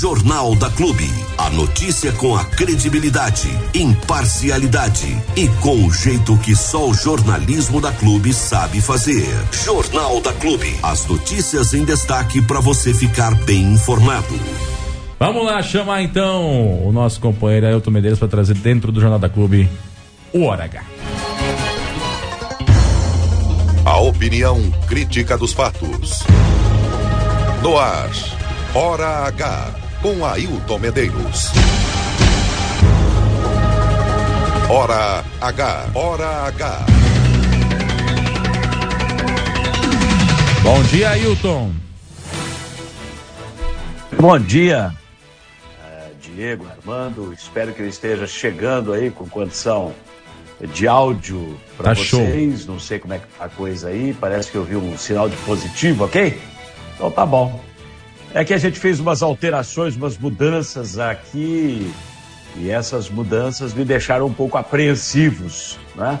Jornal da Clube. A notícia com a credibilidade, imparcialidade e com o jeito que só o jornalismo da Clube sabe fazer. Jornal da Clube. As notícias em destaque para você ficar bem informado. Vamos lá chamar então o nosso companheiro Ailton Medeiros para trazer dentro do Jornal da Clube o Hora H. A opinião crítica dos fatos. No ar, Hora H, com Ailton Medeiros. Hora H, Hora H. Bom dia, Ailton. Bom dia, eh, Diego, Armando. Espero que eu esteja chegando aí com condição de áudio para Tá show. vocês. Não sei como é que tá a coisa aí. Parece que eu vi um sinal de positivo, ok? Então tá bom. É que a gente fez umas alterações, umas mudanças aqui e essas mudanças me deixaram um pouco apreensivos, né?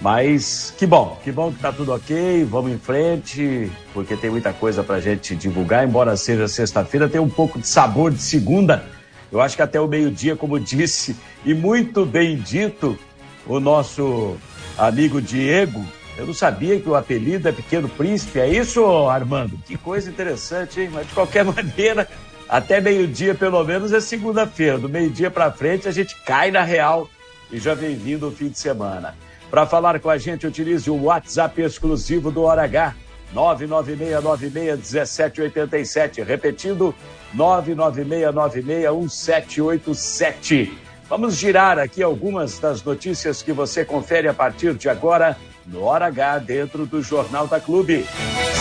Mas que bom, que bom que tá tudo ok, vamos em frente, porque tem muita coisa pra gente divulgar, embora seja sexta-feira, tem um pouco de sabor de segunda. Eu acho que até o meio-dia, como disse, e muito bem dito, o nosso amigo Diego. Eu não sabia que o apelido é Pequeno Príncipe, é isso, Armando? Que coisa interessante, hein? Mas de qualquer maneira, até meio-dia pelo menos é segunda-feira. Do meio-dia para frente a gente cai na real e já vem vindo o fim de semana. Para falar com a gente, utilize o WhatsApp exclusivo do Hora H, 996961787. Repetindo, 996961787. Vamos girar aqui algumas das notícias que você confere a partir de agora no Hora H, dentro do Jornal da Clube.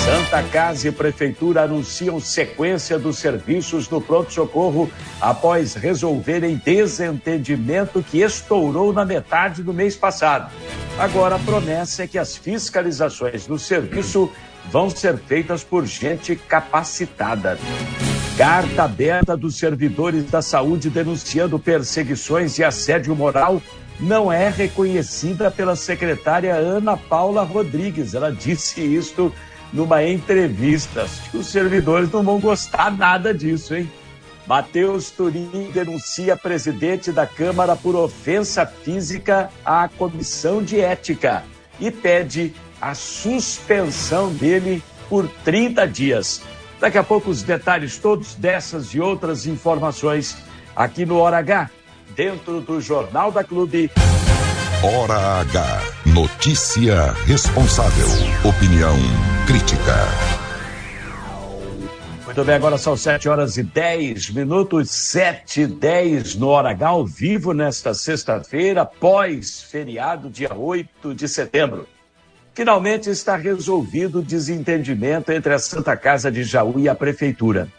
Santa Casa e Prefeitura anunciam sequência dos serviços no pronto-socorro após resolverem desentendimento que estourou na metade do mês passado. Agora a promessa é que as fiscalizações no serviço vão ser feitas por gente capacitada. Carta aberta dos servidores da saúde denunciando perseguições e assédio moral não é reconhecida pela secretária Ana Paula Rodrigues. Ela disse isto numa entrevista. Acho que os servidores não vão gostar nada disso, hein? Matheus Turim denuncia presidente da Câmara por ofensa física à comissão de ética e pede a suspensão dele por 30 dias. Daqui a pouco os detalhes todos dessas e outras informações aqui no Hora H, dentro do Jornal da Clube. Hora H. Notícia responsável. Opinião crítica. Muito bem, agora são 7 horas e 10 minutos, 7 e 10 no Hora H, ao vivo nesta sexta-feira, pós-feriado, dia 8 de setembro. Finalmente está resolvido o desentendimento entre a Santa Casa de Jaú e a Prefeitura.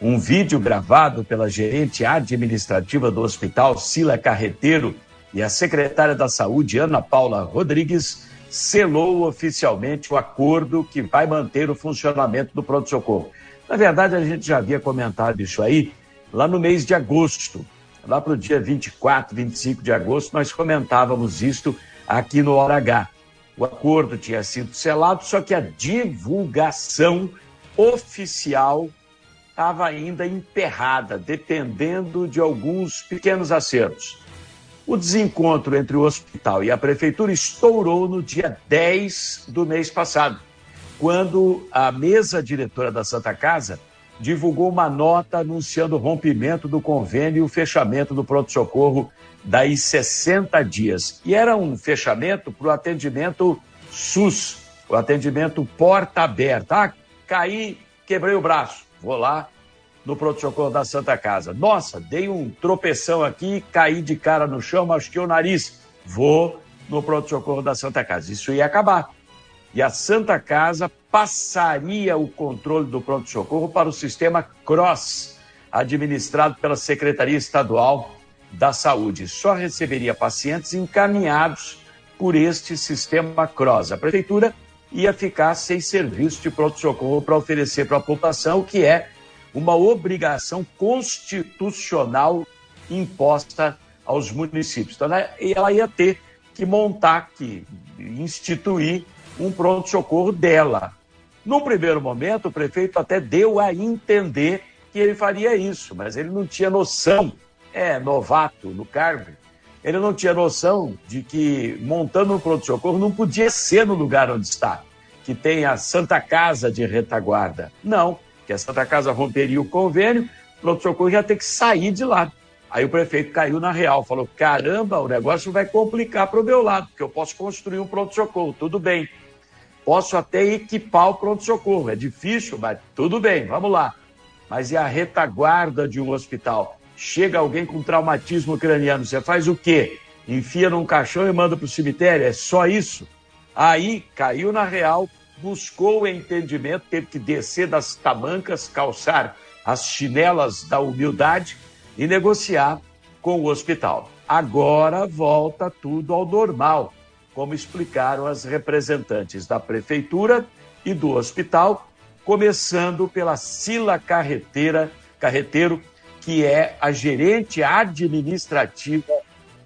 Um vídeo gravado pela gerente administrativa do hospital, Sila Carreteiro, e a secretária da Saúde, Ana Paula Rodrigues, selou oficialmente o acordo que vai manter o funcionamento do pronto-socorro. Na verdade, a gente já havia comentado isso aí lá no mês de agosto. Lá para o dia 24, 25 de agosto, nós comentávamos isto aqui no Hora H. O acordo tinha sido selado, só que a divulgação oficial estava ainda emperrada, dependendo de alguns pequenos acertos. O desencontro entre o hospital e a prefeitura estourou no dia 10 do mês passado, quando a mesa diretora da Santa Casa divulgou uma nota anunciando o rompimento do convênio e o fechamento do pronto-socorro daí 60 dias. E era um fechamento para o atendimento SUS, o atendimento porta aberta. Ah, caí, quebrei o braço. Vou lá no pronto-socorro da Santa Casa. Nossa, dei um tropeção aqui, caí de cara no chão, machuquei o nariz. Vou no pronto-socorro da Santa Casa. Isso ia acabar. E a Santa Casa passaria o controle do pronto-socorro para o sistema CROSS, administrado pela Secretaria Estadual da Saúde. Só receberia pacientes encaminhados por este sistema CROSS. A Prefeitura ia ficar sem serviço de pronto-socorro para oferecer para a população, que é uma obrigação constitucional imposta aos municípios. Então, ela, ela ia ter que montar, que instituir um pronto-socorro dela. Num primeiro momento, o prefeito até deu a entender que ele faria isso, mas ele não tinha noção, é novato no cargo, ele não tinha noção de que montando um pronto-socorro não podia ser no lugar onde está, que tem a Santa Casa de retaguarda. Não, que a Santa Casa romperia o convênio, o pronto-socorro ia ter que sair de lá. Aí o prefeito caiu na real, falou: caramba, o negócio vai complicar para o meu lado, porque eu posso construir um pronto-socorro, tudo bem. Posso até equipar o pronto-socorro, é difícil, mas tudo bem, vamos lá. Mas e a retaguarda de um hospital? Chega alguém com traumatismo craniano, você faz o quê? Enfia num caixão e manda para o cemitério? É só isso? Aí caiu na real, buscou o entendimento, teve que descer das tamancas, calçar as chinelas da humildade e negociar com o hospital. Agora volta tudo ao normal, como explicaram as representantes da prefeitura e do hospital, começando pela Sila Carreteira, Carreteiro, que é a gerente administrativa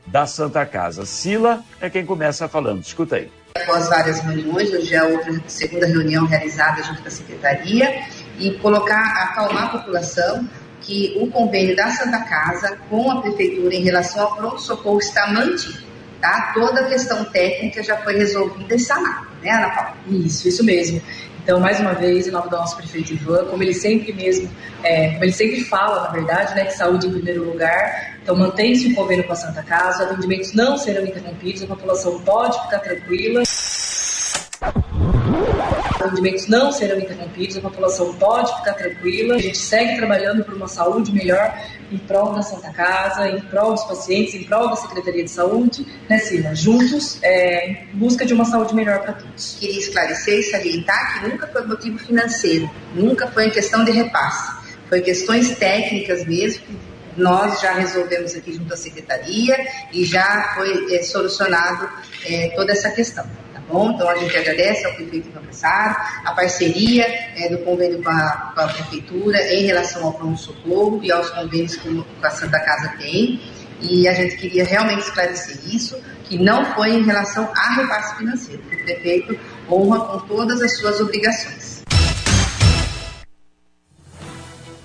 da Santa Casa. Sila é quem começa falando. Escuta aí. Após várias reuniões, hoje é a outra segunda reunião realizada junto com a secretaria e colocar, acalmar a população que o convênio da Santa Casa com a prefeitura em relação ao pronto-socorro está mantido. Tá? Toda a questão técnica já foi resolvida e sanada, né, Ana Paula? Isso, isso mesmo. Então, mais uma vez, em nome do nosso prefeito Ivan, como ele sempre mesmo, é, como ele sempre fala, na verdade, né, que saúde em primeiro lugar, então mantém-se o convênio com a Santa Casa, os atendimentos não serão interrompidos, a população pode ficar tranquila atendimentos não serão interrompidos, a população pode ficar tranquila, a gente segue trabalhando por uma saúde melhor em prol da Santa Casa, em prol dos pacientes, em prol da Secretaria de Saúde, né, Sila? Juntos, é, em busca de uma saúde melhor para todos. Queria esclarecer e salientar que nunca foi motivo financeiro, nunca foi questão de repasse, foi questões técnicas mesmo, nós já resolvemos aqui junto à secretaria e já foi é, solucionado é, toda essa questão bom? Então a gente agradece ao prefeito Cassaro, a parceria é, do convênio com a, com a, prefeitura em relação ao pronto-socorro e aos convênios que a Santa Casa tem. E a gente queria realmente esclarecer isso, que não foi em relação a repasse financeiro, que o prefeito honra com todas as suas obrigações.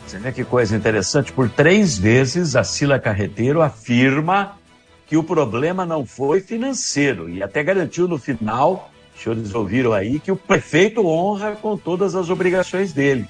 Você vê que coisa interessante, por três vezes a Sila Carreteiro afirma que o problema não foi financeiro e até garantiu no final, os senhores ouviram aí, que o prefeito honra com todas as obrigações dele.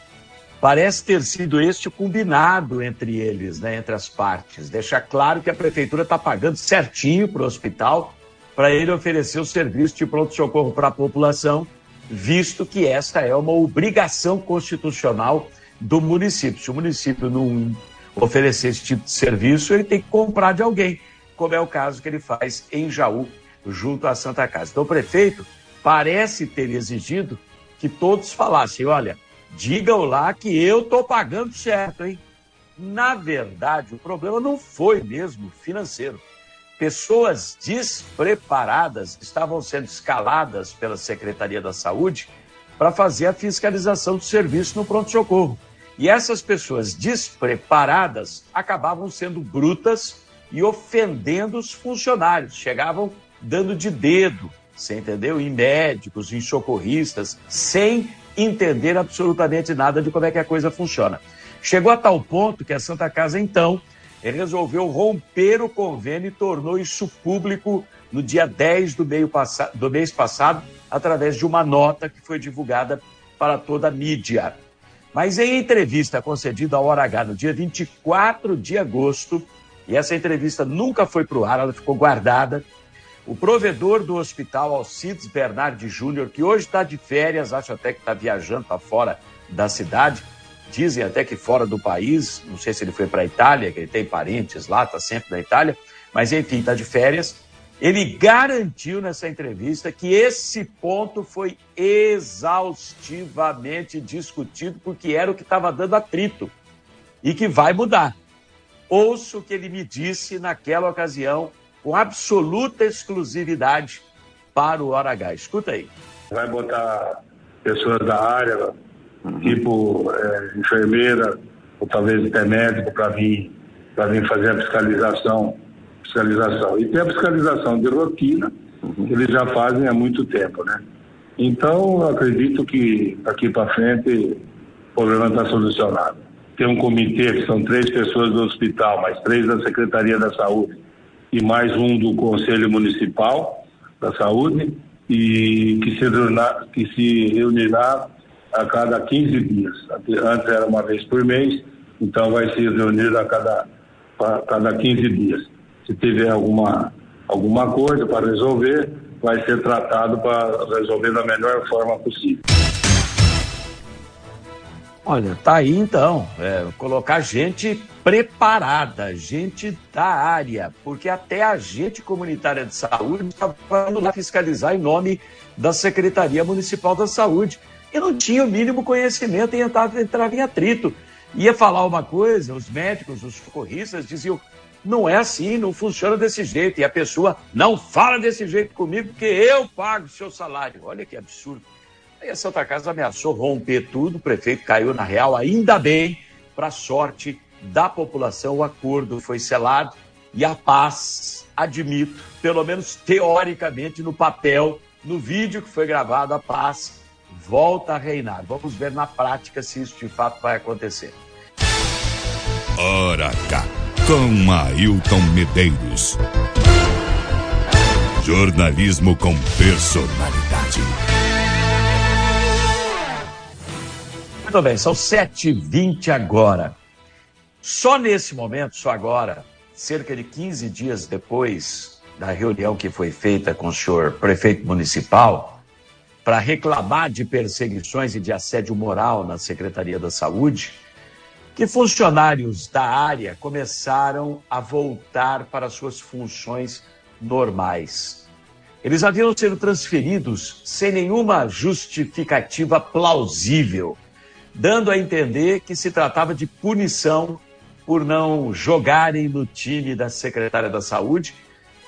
Parece ter sido este o combinado entre eles, né, entre as partes. Deixar claro que a prefeitura está pagando certinho para o hospital para ele oferecer o serviço de pronto-socorro para a população, visto que esta é uma obrigação constitucional do município. Se o município não oferecer esse tipo de serviço, ele tem que comprar de alguém como é o caso que ele faz em Jaú, junto à Santa Casa. Então, o prefeito parece ter exigido que todos falassem: olha, digam lá que eu estou pagando certo, hein? Na verdade, o problema não foi mesmo financeiro. Pessoas despreparadas estavam sendo escaladas pela Secretaria da Saúde para fazer a fiscalização do serviço no pronto-socorro. E essas pessoas despreparadas acabavam sendo brutas e ofendendo os funcionários. Chegavam dando de dedo, você entendeu? Em médicos, em socorristas, sem entender absolutamente nada de como é que a coisa funciona. Chegou a tal ponto que a Santa Casa, então, resolveu romper o convênio e tornou isso público no dia 10 do, meio do mês passado, através de uma nota que foi divulgada para toda a mídia. Mas em entrevista concedida ao Hora H no dia 24 de agosto, e essa entrevista nunca foi para o ar, ela ficou guardada. O provedor do hospital, Alcides Bernardi Júnior, que hoje está de férias, acho até que está viajando para fora da cidade, dizem até que fora do país, não sei se ele foi para a Itália, que ele tem parentes lá, está sempre na Itália, mas enfim, está de férias. Ele garantiu nessa entrevista que esse ponto foi exaustivamente discutido, porque era o que estava dando atrito e que vai mudar. Ouço o que ele me disse naquela ocasião, com absoluta exclusividade para o Hora H. Escuta aí. Vai botar pessoas da área, uhum. tipo é, enfermeira, ou talvez até médico, para vir, vir fazer a fiscalização, fiscalização. E tem a fiscalização de rotina, uhum. que eles já fazem há muito tempo, né? Então, acredito que daqui para frente o problema está solucionado. Tem um comitê, que são três pessoas do hospital, mais três da Secretaria da Saúde e mais um do Conselho Municipal da Saúde, e que se, reunirá, que se reunirá a cada 15 dias. Antes era uma vez por mês, então vai se reunir a cada, a cada 15 dias. Se tiver alguma, alguma coisa para resolver, vai ser tratado para resolver da melhor forma possível. Olha, tá aí então, é, colocar gente preparada, gente da área, porque até a gente comunitária de saúde estava indo lá fiscalizar em nome da Secretaria Municipal da Saúde e não tinha o mínimo conhecimento e entrava, entrava em atrito. Ia falar uma coisa, os médicos, os socorristas diziam, não é assim, não funciona desse jeito. E a pessoa não fala desse jeito comigo porque eu pago o seu salário. Olha que absurdo. Aí a Santa Casa ameaçou romper tudo, o prefeito caiu na real, ainda bem, para sorte da população, o acordo foi selado e a paz, admito, pelo menos teoricamente no papel, no vídeo que foi gravado, a paz volta a reinar. Vamos ver na prática se isso de fato vai acontecer. Hora H, com Ailton Medeiros. Jornalismo com personalidade. Muito bem, são 7h20 agora. Só nesse momento, só agora, cerca de 15 dias depois da reunião que foi feita com o senhor prefeito municipal, para reclamar de perseguições e de assédio moral na Secretaria da Saúde, que funcionários da área começaram a voltar para suas funções normais. Eles haviam sido transferidos sem nenhuma justificativa plausível dando a entender que se tratava de punição por não jogarem no time da secretária da Saúde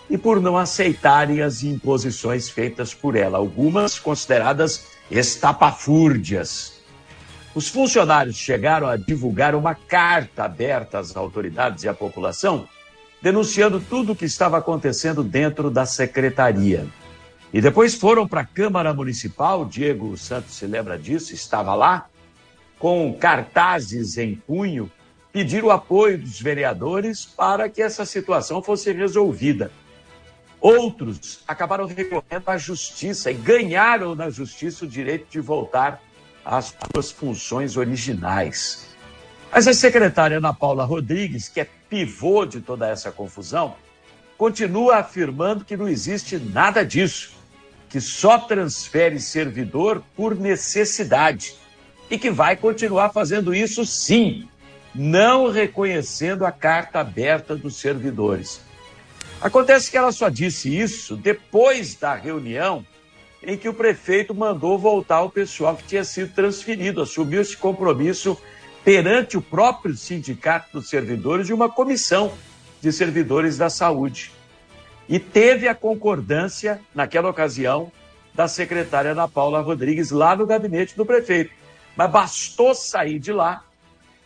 e por não aceitarem as imposições feitas por ela, algumas consideradas estapafúrdias. Os funcionários chegaram a divulgar uma carta aberta às autoridades e à população, denunciando tudo o que estava acontecendo dentro da secretaria. E depois foram para a Câmara Municipal, Diego Santos se lembra disso, estava lá, com cartazes em punho, pedir o apoio dos vereadores para que essa situação fosse resolvida. Outros acabaram recorrendo à justiça e ganharam na justiça o direito de voltar às suas funções originais. Mas a secretária Ana Paula Rodrigues, que é pivô de toda essa confusão, continua afirmando que não existe nada disso, que só transfere servidor por necessidade e que vai continuar fazendo isso sim, não reconhecendo a carta aberta dos servidores. Acontece que ela só disse isso depois da reunião em que o prefeito mandou voltar o pessoal que tinha sido transferido, assumiu esse compromisso perante o próprio sindicato dos servidores de uma comissão de servidores da saúde. E teve a concordância, naquela ocasião, da secretária Ana Paula Rodrigues lá no gabinete do prefeito. Mas bastou sair de lá,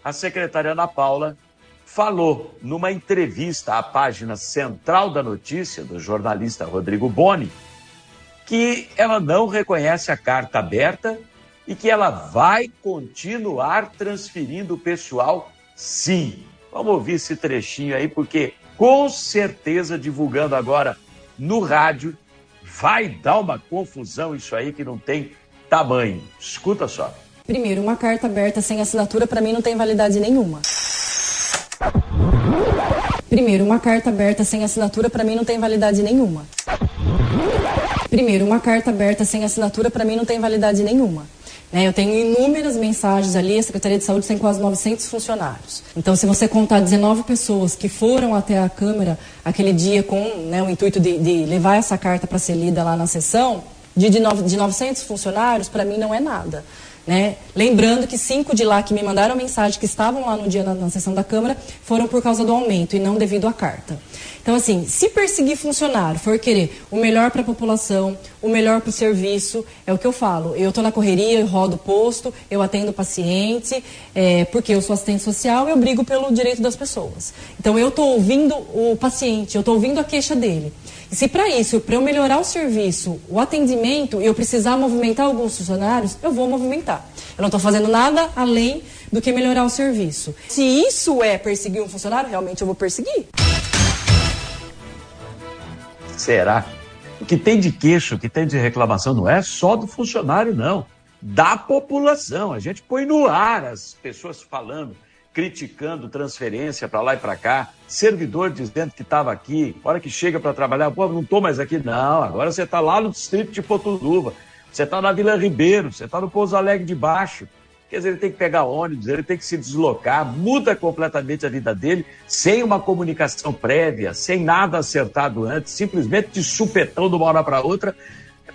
a secretária Ana Paula falou numa entrevista à página central da notícia do jornalista Rodrigo Boni que ela não reconhece a carta aberta e que ela vai continuar transferindo o pessoal, sim. Vamos ouvir esse trechinho aí, porque com certeza divulgando agora no rádio vai dar uma confusão isso aí que não tem tamanho. Escuta só. Primeiro, uma carta aberta sem assinatura para mim não tem validade nenhuma. Primeiro, uma carta aberta sem assinatura para mim não tem validade nenhuma. Primeiro, uma carta aberta sem assinatura para mim não tem validade nenhuma. Né, eu tenho inúmeras mensagens ali, a Secretaria de Saúde tem quase 900 funcionários. Então, se você contar 19 pessoas que foram até a Câmara aquele dia com né, o intuito de, de levar essa carta para ser lida lá na sessão, de, de, de 900 funcionários, para mim não é nada. Né? Lembrando que cinco de lá que me mandaram mensagem que estavam lá no dia na, na sessão da Câmara foram por causa do aumento e não devido à carta. Então, assim, se perseguir funcionário, for querer o melhor para a população, o melhor para o serviço, é o que eu falo. Eu estou na correria, eu rodo posto, eu atendo paciente, é, porque eu sou assistente social e eu brigo pelo direito das pessoas. Então, eu estou ouvindo o paciente, eu estou ouvindo a queixa dele. E se para isso, para eu melhorar o serviço, o atendimento, eu precisar movimentar alguns funcionários, eu vou movimentar. Eu não estou fazendo nada além do que melhorar o serviço. Se isso é perseguir um funcionário, realmente eu vou perseguir. Será? O que tem de queixo, o que tem de reclamação não é só do funcionário, não. Da população. A gente põe no ar as pessoas falando, criticando transferência para lá e para cá, servidor dizendo que estava aqui, hora que chega para trabalhar, pô, não estou mais aqui. Não, agora você está lá no distrito de Potuduva, você está na Vila Ribeiro, você está no Pouso Alegre de Baixo. Quer dizer, ele tem que pegar ônibus, ele tem que se deslocar, muda completamente a vida dele, sem uma comunicação prévia, sem nada acertado antes, simplesmente de supetão de uma hora para outra.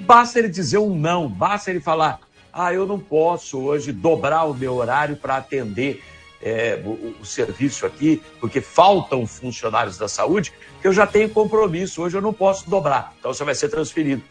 Basta ele dizer um não, basta ele falar: ah, eu não posso hoje dobrar o meu horário para atender é, o, o, serviço aqui, porque faltam funcionários da saúde, que eu já tenho compromisso, hoje eu não posso dobrar, então você vai ser transferido.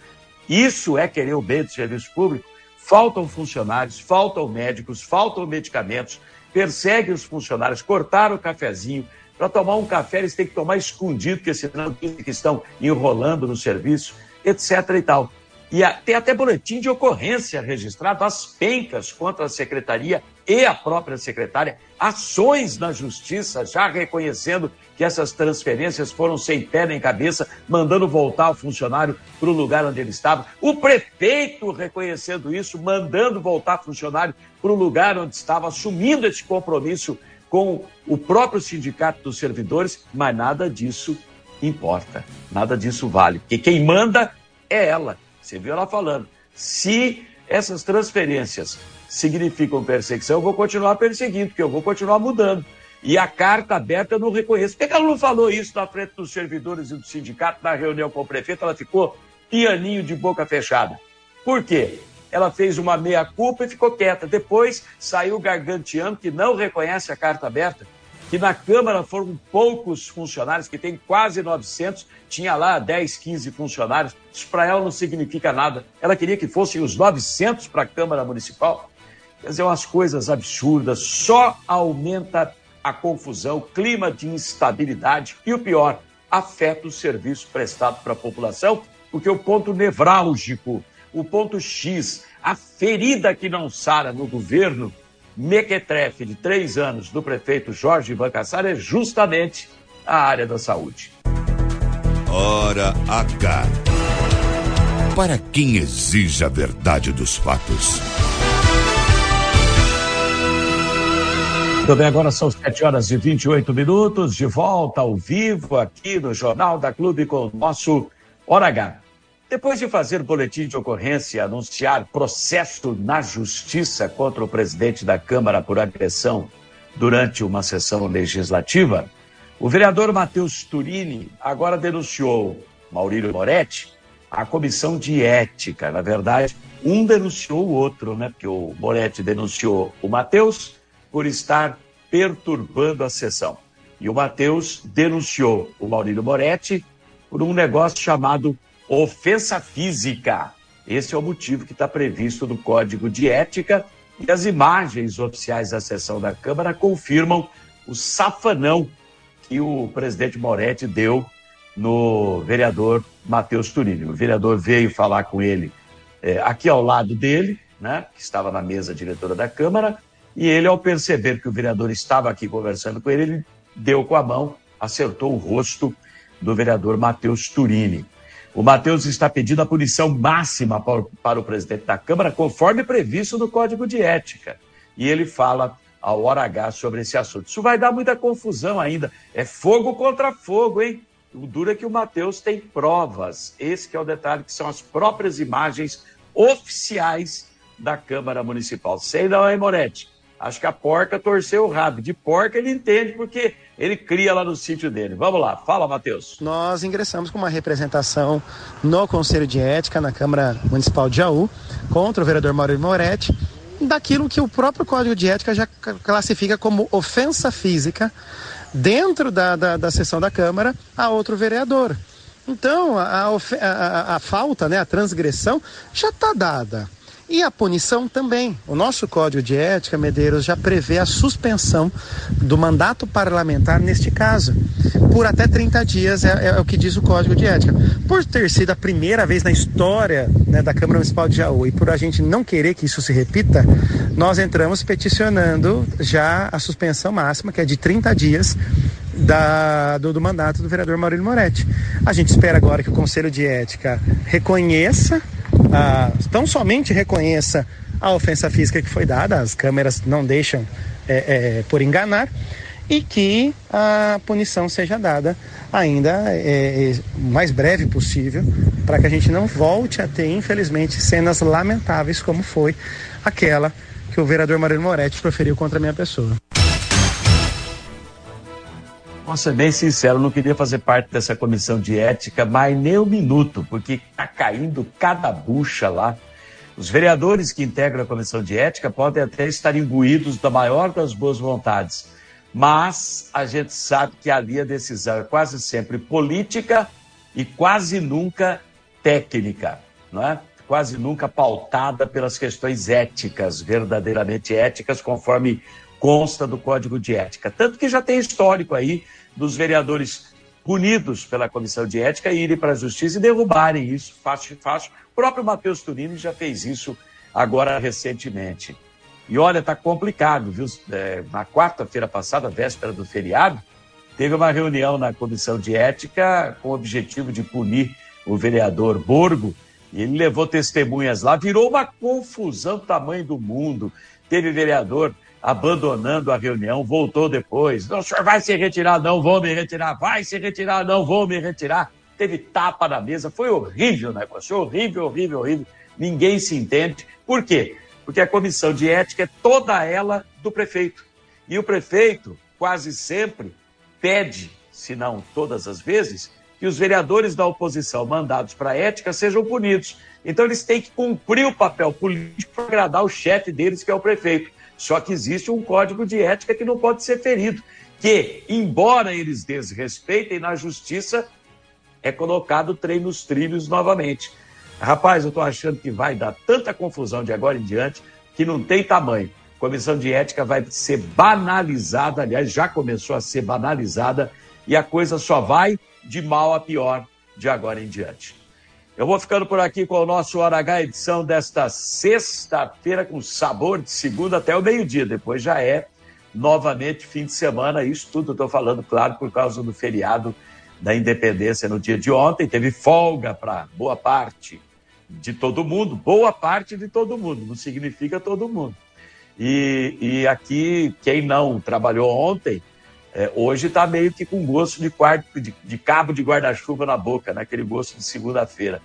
Isso é querer o bem do serviço público? faltam funcionários, faltam médicos, faltam medicamentos, persegue os funcionários, cortaram o cafezinho. Para tomar um café, eles têm que tomar escondido, porque senão dizem que estão enrolando no serviço, etc. e tal. E tem até boletim de ocorrência registrado, as pencas contra a secretaria e a própria secretária, ações na justiça já reconhecendo que essas transferências foram sem pé nem cabeça, mandando voltar o funcionário para o lugar onde ele estava. O prefeito reconhecendo isso, mandando voltar o funcionário para o lugar onde estava, assumindo esse compromisso com o próprio sindicato dos servidores, mas nada disso importa, nada disso vale, porque quem manda é ela. Você viu ela falando. Se essas transferências significam perseguição, eu vou continuar perseguindo, porque eu vou continuar mudando. E a carta aberta eu não reconheço. Por que ela não falou isso na frente dos servidores e do sindicato na reunião com o prefeito? Ela ficou pianinho de boca fechada. Por quê? Ela fez uma meia-culpa e ficou quieta. Depois saiu garganteando que não reconhece a carta aberta que na Câmara foram poucos funcionários, que tem quase 900, tinha lá 10, 15 funcionários. Para ela não significa nada. Ela queria que fossem os 900 para a Câmara Municipal. Quer dizer, umas coisas absurdas, só aumenta a confusão, clima de instabilidade e o pior, afeta o serviço prestado para a população, porque o ponto nevrálgico, o ponto X, a ferida que não sara no governo mequetrefe de três anos do prefeito Jorge Bancassar é justamente a área da saúde. Hora H. Para quem exige a verdade dos fatos. Muito bem, agora são 7 horas e 28 minutos, de volta ao vivo aqui no Jornal da Clube com o nosso Hora H. Depois de fazer boletim de ocorrência e anunciar processo na justiça contra o presidente da Câmara por agressão durante uma sessão legislativa, o vereador Matheus Turini agora denunciou Maurílio Moretti à comissão de ética. Na verdade, um denunciou o outro, né? Porque o Moretti denunciou o Matheus por estar perturbando a sessão. E o Matheus denunciou o Maurílio Moretti por um negócio chamado ofensa física. Esse é o motivo que está previsto no Código de Ética e as imagens oficiais da sessão da Câmara confirmam o safanão que o presidente Moretti deu no vereador Matheus Turini. O vereador veio falar com ele é, aqui ao lado dele, né, que estava na mesa diretora da Câmara, e ele, ao perceber que o vereador estava aqui conversando com ele, ele deu com a mão, acertou o rosto do vereador Matheus Turini. O Matheus está pedindo a punição máxima para, o presidente da Câmara, conforme previsto no Código de Ética. E ele fala ao hora H sobre esse assunto. Isso vai dar muita confusão ainda. É fogo contra fogo, hein? O duro é que o Matheus tem provas. Esse é o detalhe, que são as próprias imagens oficiais da Câmara Municipal. Sei não, hein, Moretti? Acho que a porca torceu o rabo. De porca ele entende porque ele cria lá no sítio dele. Vamos lá, fala, Matheus. Nós ingressamos com uma representação no Conselho de Ética, na Câmara Municipal de Jaú, contra o vereador Maurício Moretti, daquilo que o próprio Código de Ética já classifica como ofensa física dentro da, da, da sessão da Câmara a outro vereador. Então, a, a, a, a falta, né, a transgressão já está dada. E a punição também. O nosso Código de Ética, Medeiros, já prevê a suspensão do mandato parlamentar neste caso. Por até 30 dias é, é o que diz o Código de Ética. Por ter sido a primeira vez na história né, da Câmara Municipal de Jaú e por a gente não querer que isso se repita, nós entramos peticionando já a suspensão máxima, que é de 30 dias da, do, do, mandato do vereador Maurílio Moretti. A gente espera agora que o Conselho de Ética reconheça ah, tão somente reconheça a ofensa física que foi dada, as câmeras não deixam é, é, por enganar, e que a punição seja dada ainda é, é mais breve possível, para que a gente não volte a ter, infelizmente, cenas lamentáveis como foi aquela que o vereador Mariano Moretti proferiu contra a minha pessoa. Vou ser bem sincero, não queria fazer parte dessa comissão de ética, mas nem um minuto, porque está caindo cada bucha lá. Os vereadores que integram a comissão de ética podem até estar imbuídos da maior das boas vontades, mas a gente sabe que ali a decisão é quase sempre política e quase nunca técnica, não é? Quase nunca pautada pelas questões éticas, verdadeiramente éticas, conforme consta do Código de Ética. Tanto que já tem histórico aí dos vereadores punidos pela Comissão de Ética irem para a Justiça e derrubarem isso fácil, fácil. O próprio Matheus Turini já fez isso agora recentemente. E olha, está complicado, viu? É, na quarta-feira passada, véspera do feriado, teve uma reunião na Comissão de Ética com o objetivo de punir o vereador Borgo. E ele levou testemunhas lá, virou uma confusão do tamanho do mundo. Teve vereador abandonando a reunião, voltou depois. Não, o senhor vai se retirar, não vou me retirar, vai se retirar, não vou me retirar. Teve tapa na mesa, foi horrível o negócio, horrível, horrível, horrível. Ninguém se entende. Por quê? Porque a comissão de ética é toda ela do prefeito. E o prefeito, quase sempre, pede, se não todas as vezes, que os vereadores da oposição mandados para a ética sejam punidos. Então eles têm que cumprir o papel político para agradar o chefe deles, que é o prefeito. Só que existe um código de ética que não pode ser ferido, que, embora eles desrespeitem na justiça, é colocado o trem nos trilhos novamente. Rapaz, eu estou achando que vai dar tanta confusão de agora em diante que não tem tamanho. Comissão de ética vai ser banalizada, aliás, já começou a ser banalizada, e a coisa só vai de mal a pior de agora em diante. Eu vou ficando por aqui com o nosso Hora H edição desta sexta-feira, com sabor de segunda até o meio-dia. Depois já é novamente fim de semana. Isso tudo estou falando, claro, por causa do feriado da independência no dia de ontem. Teve folga para boa parte de todo mundo, boa parte de todo mundo, não significa todo mundo. E, e aqui, quem não trabalhou ontem, é, hoje está meio que com gosto de, quarto, de, de cabo de guarda-chuva na boca, naquele né? gosto de segunda-feira.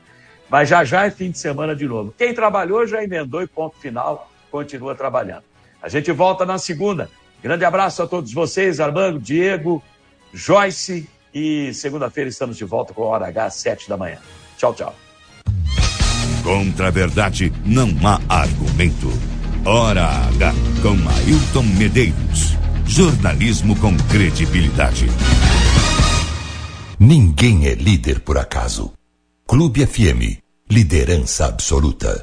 Mas já já é fim de semana de novo. Quem trabalhou já emendou e ponto final, continua trabalhando. A gente volta na segunda. Grande abraço a todos vocês, Armando, Diego, Joyce. E segunda-feira estamos de volta com a Hora H, sete da manhã. Tchau, tchau. Contra a verdade não há argumento. Hora H com Ailton Medeiros. Jornalismo com credibilidade. Ninguém é líder por acaso. Clube FM. Liderança absoluta.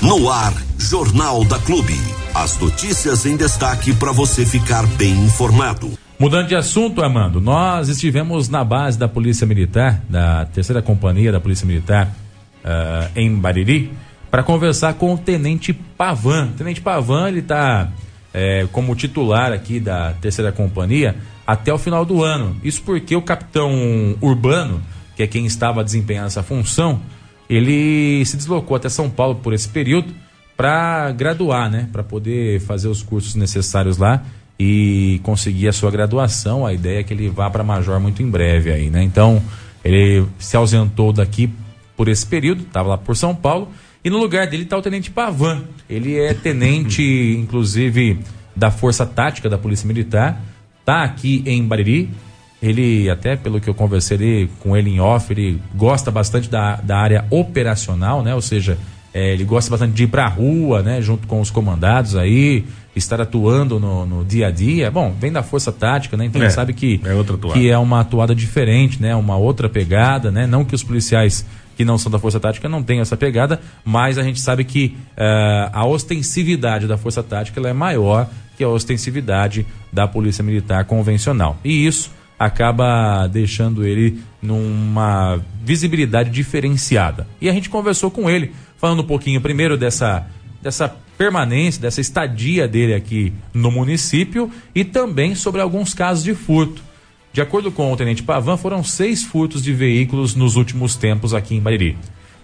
No ar, Jornal da Clube. As notícias em destaque para você ficar bem informado. Mudando de assunto, Armando, nós estivemos na base da Polícia Militar, da terceira companhia da Polícia Militar, uh, em Bariri, para conversar com o Tenente Pavan. O Tenente Pavan, ele está é, como titular aqui da terceira companhia até o final do ano. Isso porque o capitão Urbano, que é quem estava desempenhando essa função, ele se deslocou até São Paulo por esse período para graduar, né? Para poder fazer os cursos necessários lá e conseguir a sua graduação. A ideia é que ele vá para Major muito em breve aí, né? Então, ele se ausentou daqui por esse período, estava lá por São Paulo e no lugar dele está o tenente Pavan. Ele é tenente, inclusive, da Força Tática da Polícia Militar. Está aqui em Bariri. Ele, até pelo que eu conversei com ele em off, ele gosta bastante da, da área operacional, né? Ou seja, é, ele gosta bastante de ir para a rua, né? Junto com os comandados aí, estar atuando no, no, dia a dia. Bom, vem da força tática, né? Então é, ele sabe que é, que é uma atuada diferente, né? Uma outra pegada, né? Não que os policiais que não são da Força Tática não têm essa pegada, mas a gente sabe que uh, a ostensividade da Força Tática é maior que a ostensividade da Polícia Militar convencional. E isso acaba deixando ele numa visibilidade diferenciada. E a gente conversou com ele, falando um pouquinho primeiro dessa, dessa permanência, dessa estadia dele aqui no município e também sobre alguns casos de furto. De acordo com o Tenente Pavan, foram seis furtos de veículos nos últimos tempos aqui em Bariri.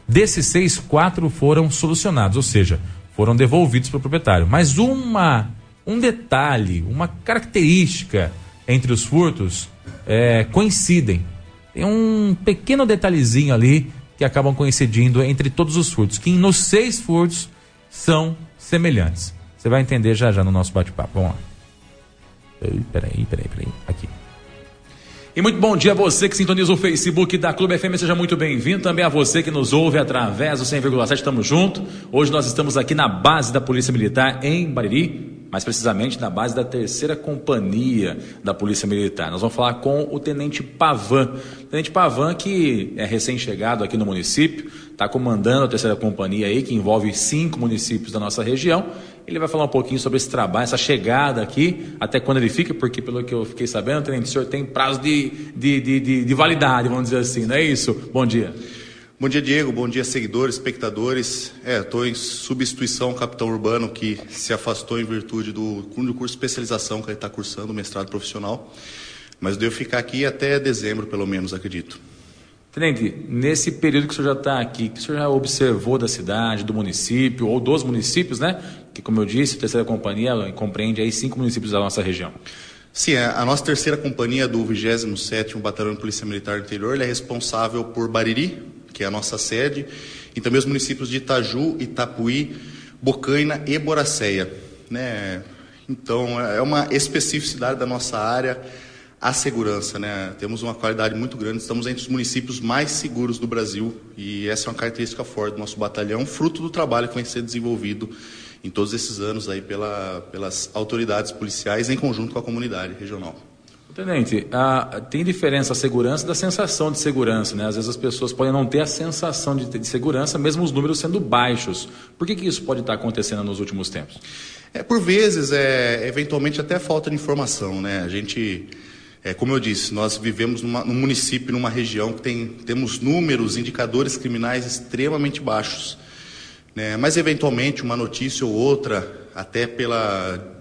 Desses seis, quatro foram solucionados, ou seja, foram devolvidos para o proprietário. Mas uma, um detalhe, uma característica entre os furtos é, coincidem. Tem um pequeno detalhezinho ali que acabam coincidindo entre todos os furtos, que nos seis furtos são semelhantes. Você vai entender já já no nosso bate-papo. Vamos lá. Peraí, peraí, peraí. Aqui. E muito bom dia a você que sintoniza o Facebook da Clube FM, seja muito bem-vindo. Também a você que nos ouve através do 100,7, estamos juntos. Hoje nós estamos aqui na base da Polícia Militar em Bariri, mais precisamente na base da terceira companhia da Polícia Militar. Nós vamos falar com o Tenente Pavan. O Tenente Pavan, que é recém-chegado aqui no município, está comandando a terceira companhia aí, que envolve cinco municípios da nossa região. Ele vai falar um pouquinho sobre esse trabalho, essa chegada aqui, até quando ele fica, porque pelo que eu fiquei sabendo, o senhor tem prazo de, de, de, de, de validade, vamos dizer assim, não é isso? Bom dia. Bom dia, Diego. Bom dia, seguidores, espectadores. É, estou em substituição ao capitão urbano que se afastou em virtude do, do curso de especialização que ele está cursando, mestrado profissional. Mas devo ficar aqui até dezembro, pelo menos, acredito. Tenente, nesse período que o senhor já está aqui, que o senhor já observou da cidade, do município, ou dos municípios, né? Que, como eu disse, a terceira companhia compreende aí cinco municípios da nossa região. Sim, é, a nossa terceira companhia do 27º Batalhão de Polícia Militar do Interior é responsável por Bariri, que é a nossa sede, e também os municípios de Itaju, Itapuí, Bocaina e Boracéia. Né? Então, é uma especificidade da nossa área a segurança. Né? Temos uma qualidade muito grande, estamos entre os municípios mais seguros do Brasil e essa é uma característica forte do nosso batalhão, fruto do trabalho que vem sendo desenvolvido em todos esses anos aí pela, pelas autoridades policiais em conjunto com a comunidade regional. Tenente, a, tem diferença a segurança da sensação de segurança, né? Às vezes as pessoas podem não ter a sensação de, de segurança, mesmo os números sendo baixos. Por que, que isso pode estar acontecendo nos últimos tempos? É, por vezes, é, eventualmente, até falta de informação, né? A gente, é, como eu disse, nós vivemos numa, num município, numa região que tem, temos números, indicadores criminais extremamente baixos. Né? Mas, eventualmente, uma notícia ou outra, até pela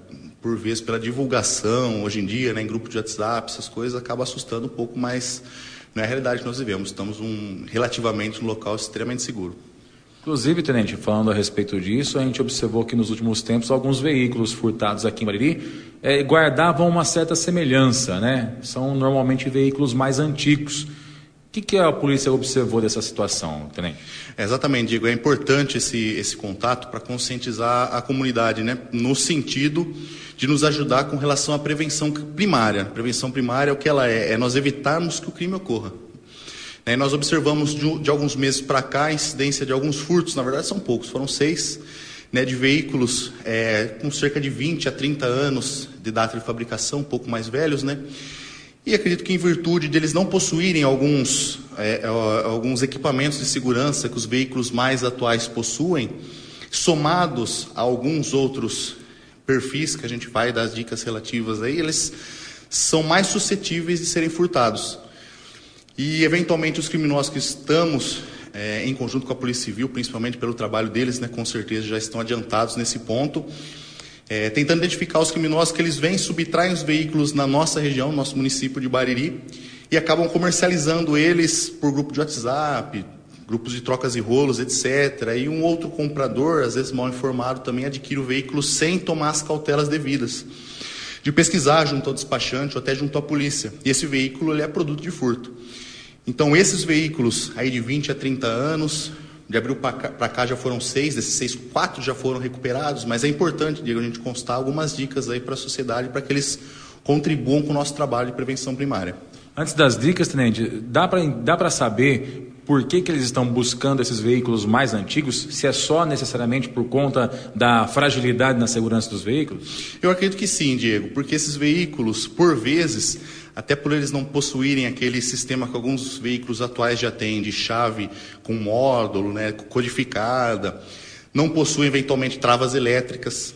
por vezes pela divulgação, hoje em dia, né, em grupo de WhatsApp, essas coisas, acaba assustando um pouco, mas não é a realidade que nós vivemos. Estamos um, relativamente num local extremamente seguro. Inclusive, Tenente, falando a respeito disso, a gente observou que nos últimos tempos alguns veículos furtados aqui em Mariri é, guardavam uma certa semelhança, né? São normalmente veículos mais antigos que, que a polícia observou dessa situação, Tenente? É, exatamente, Diego. É importante esse, esse contato para conscientizar a comunidade, né? no sentido de nos ajudar com relação à prevenção primária. Prevenção primária, o que ela é? É nós evitarmos que o crime ocorra. É, nós observamos de, de alguns meses para cá a incidência de alguns furtos, na verdade são poucos, foram seis, né, de veículos é, com cerca de 20 a 30 anos de data de fabricação, um pouco mais velhos, né? E acredito que em virtude deles não possuírem alguns, é, é, alguns equipamentos de segurança que os veículos mais atuais possuem, somados a alguns outros perfis que a gente vai dar dicas relativas aí, eles são mais suscetíveis de serem furtados. E eventualmente os criminosos que estamos é, em conjunto com a Polícia Civil, principalmente pelo trabalho deles, né, com certeza já estão adiantados nesse ponto é, tentando identificar os criminosos que eles vêm, subtraem os veículos na nossa região, no nosso município de Bariri, e acabam comercializando eles por grupo de WhatsApp, grupos de trocas de rolos, etc. E um outro comprador, às vezes mal informado, também adquire o veículo sem tomar as cautelas devidas. De pesquisar junto ao despachante ou até junto à polícia. E esse veículo ele é produto de furto. Então, esses veículos aí de 20 a 30 anos, de abril para cá já foram seis, desses seis, quatro já foram recuperados, mas é importante, Diego, a gente constar algumas dicas aí para a sociedade para que eles contribuam com o nosso trabalho de prevenção primária. Antes das dicas, Tenente, dá para dá saber por que, que eles estão buscando esses veículos mais antigos? Se é só necessariamente por conta da fragilidade na segurança dos veículos? Eu acredito que sim, Diego, porque esses veículos, por vezes, até por eles não possuírem aquele sistema que alguns veículos atuais já têm, de chave com módulo, né, codificada, não possuem eventualmente travas elétricas,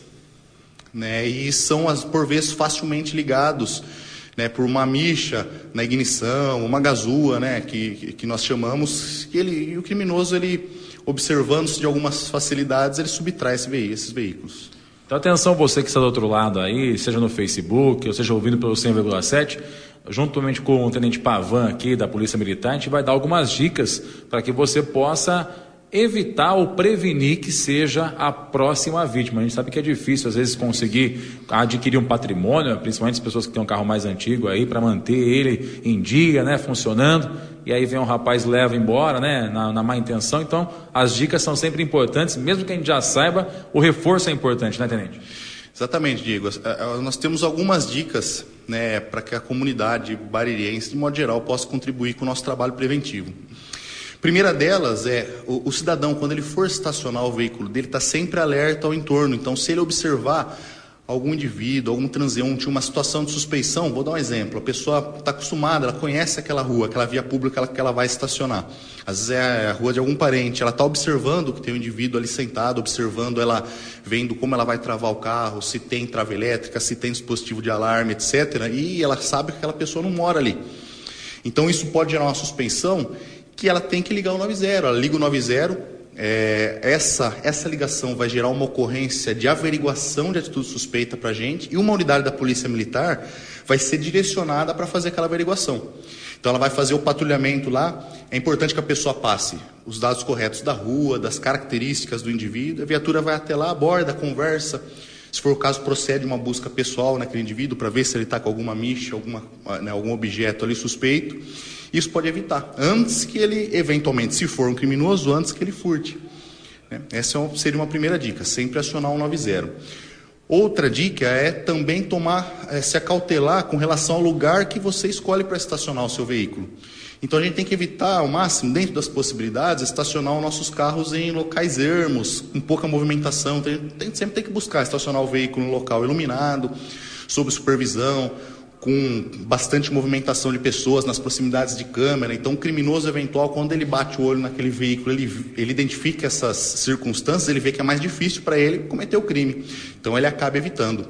né, e são, as, por vezes, facilmente ligados né, por uma micha na ignição, uma gazua, né, que, que nós chamamos, que ele, e o criminoso, ele observando-se de algumas facilidades, ele subtrai esse esses veículos. Então atenção você que está do outro lado aí, seja no Facebook, ou seja ouvindo pelo 100,7, juntamente com o Tenente Pavan aqui da Polícia Militar, a gente vai dar algumas dicas para que você possa evitar ou prevenir que seja a próxima vítima. A gente sabe que é difícil, às vezes, conseguir adquirir um patrimônio, principalmente as pessoas que têm um carro mais antigo aí, para manter ele em dia, né, funcionando. E aí vem um rapaz leva embora, né, na, na má intenção. Então, as dicas são sempre importantes, mesmo que a gente já saiba, o reforço é importante, né, Tenente? Exatamente, Diego. Nós temos algumas dicas né, para que a comunidade baririense, de modo geral, possa contribuir com o nosso trabalho preventivo. Primeira delas é o, o cidadão, quando ele for estacionar o veículo dele, está sempre alerta ao entorno. Então, se ele observar algum indivíduo, algum transeunte, uma situação de suspeição, vou dar um exemplo. A pessoa está acostumada, ela conhece aquela rua, aquela via pública que ela vai estacionar. Às vezes é a rua de algum parente, ela está observando que tem um indivíduo ali sentado, observando ela, vendo como ela vai travar o carro, se tem trava elétrica, se tem dispositivo de alarme, etc. E ela sabe que aquela pessoa não mora ali. Então isso pode gerar uma suspensão que ela tem que ligar o 90. Ela liga o 90, é, essa, essa ligação vai gerar uma ocorrência de averiguação de atitude suspeita para a gente e uma unidade da Polícia Militar vai ser direcionada para fazer aquela averiguação. Então ela vai fazer o patrulhamento lá. É importante que a pessoa passe os dados corretos da rua, das características do indivíduo. A viatura vai até lá, aborda, conversa. Se for o caso, procede uma busca pessoal naquele indivíduo para ver se ele está com alguma micha, alguma, né, algum objeto ali suspeito. Isso pode evitar, antes que ele, eventualmente, se for um criminoso, antes que ele furte. Né? Essa é seria uma primeira dica, sempre acionar o 90. Outra dica é também tomar, é, se acautelar com relação ao lugar que você escolhe para estacionar o seu veículo. Então a gente tem que evitar ao máximo, dentro das possibilidades, estacionar os nossos carros em locais ermos, com pouca movimentação. Tem, tem, sempre tem que buscar estacionar o veículo em local iluminado, sob supervisão, com bastante movimentação de pessoas nas proximidades de câmera. Então, o criminoso eventual, quando ele bate o olho naquele veículo, ele, ele identifica essas circunstâncias, ele vê que é mais difícil para ele cometer o crime. Então, ele acaba evitando.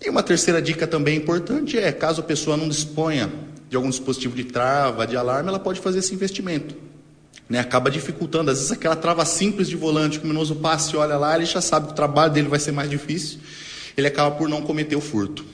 E uma terceira dica também importante é, caso a pessoa não disponha de algum dispositivo de trava, de alarme, ela pode fazer esse investimento. Né? Acaba dificultando. Às vezes, aquela trava simples de volante, o criminoso passa e olha lá, ele já sabe que o trabalho dele vai ser mais difícil, ele acaba por não cometer o furto.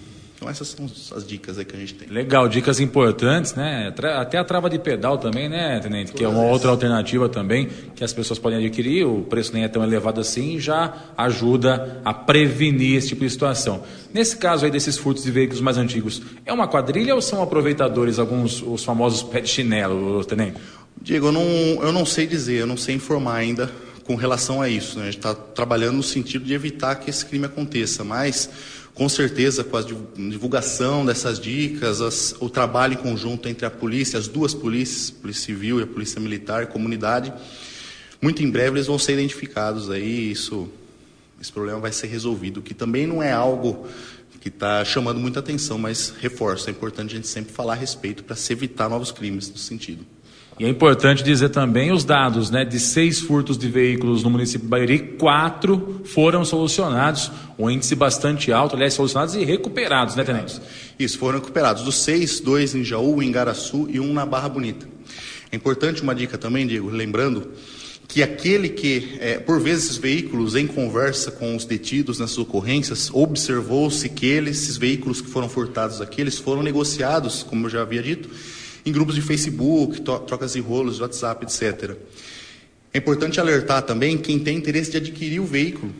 Então essas são as dicas aí que a gente tem. Legal, dicas importantes, né? Até a trava de pedal também, né, Tenente? Que é uma outra alternativa também que as pessoas podem adquirir, o preço nem é tão elevado assim, já ajuda a prevenir esse tipo de situação. Nesse caso aí desses furtos de veículos mais antigos, é uma quadrilha ou são aproveitadores, alguns, os famosos pé de chinelo, Tenente? Diego, eu não, eu não sei dizer, eu não sei informar ainda com relação a isso. Né? A gente está trabalhando no sentido de evitar que esse crime aconteça, mas com certeza com a divulgação dessas dicas, as, o trabalho em conjunto entre a polícia, as duas polícias, Polícia Civil e a Polícia Militar comunidade, muito em breve eles vão ser identificados aí, isso, esse problema vai ser resolvido, que também não é algo que está chamando muita atenção, mas reforço, é importante a gente sempre falar a respeito para se evitar novos crimes nesse sentido. E é importante dizer também os dados, né? De seis furtos de veículos no município de Bairi, quatro foram solucionados, um índice bastante alto, aliás, solucionados e recuperados, né, Tenente? Isso, foram recuperados. Dos seis, dois em Jaú, em Garaçu e um na Barra Bonita. É importante uma dica também, Diego, lembrando que aquele que, é, por vezes, esses veículos, em conversa com os detidos nessas ocorrências, observou-se que eles, esses veículos que foram furtados aqui, eles foram negociados, como eu já havia dito, em grupos de Facebook, trocas de rolos, WhatsApp, etc. É importante alertar também quem tem interesse de adquirir o veículo,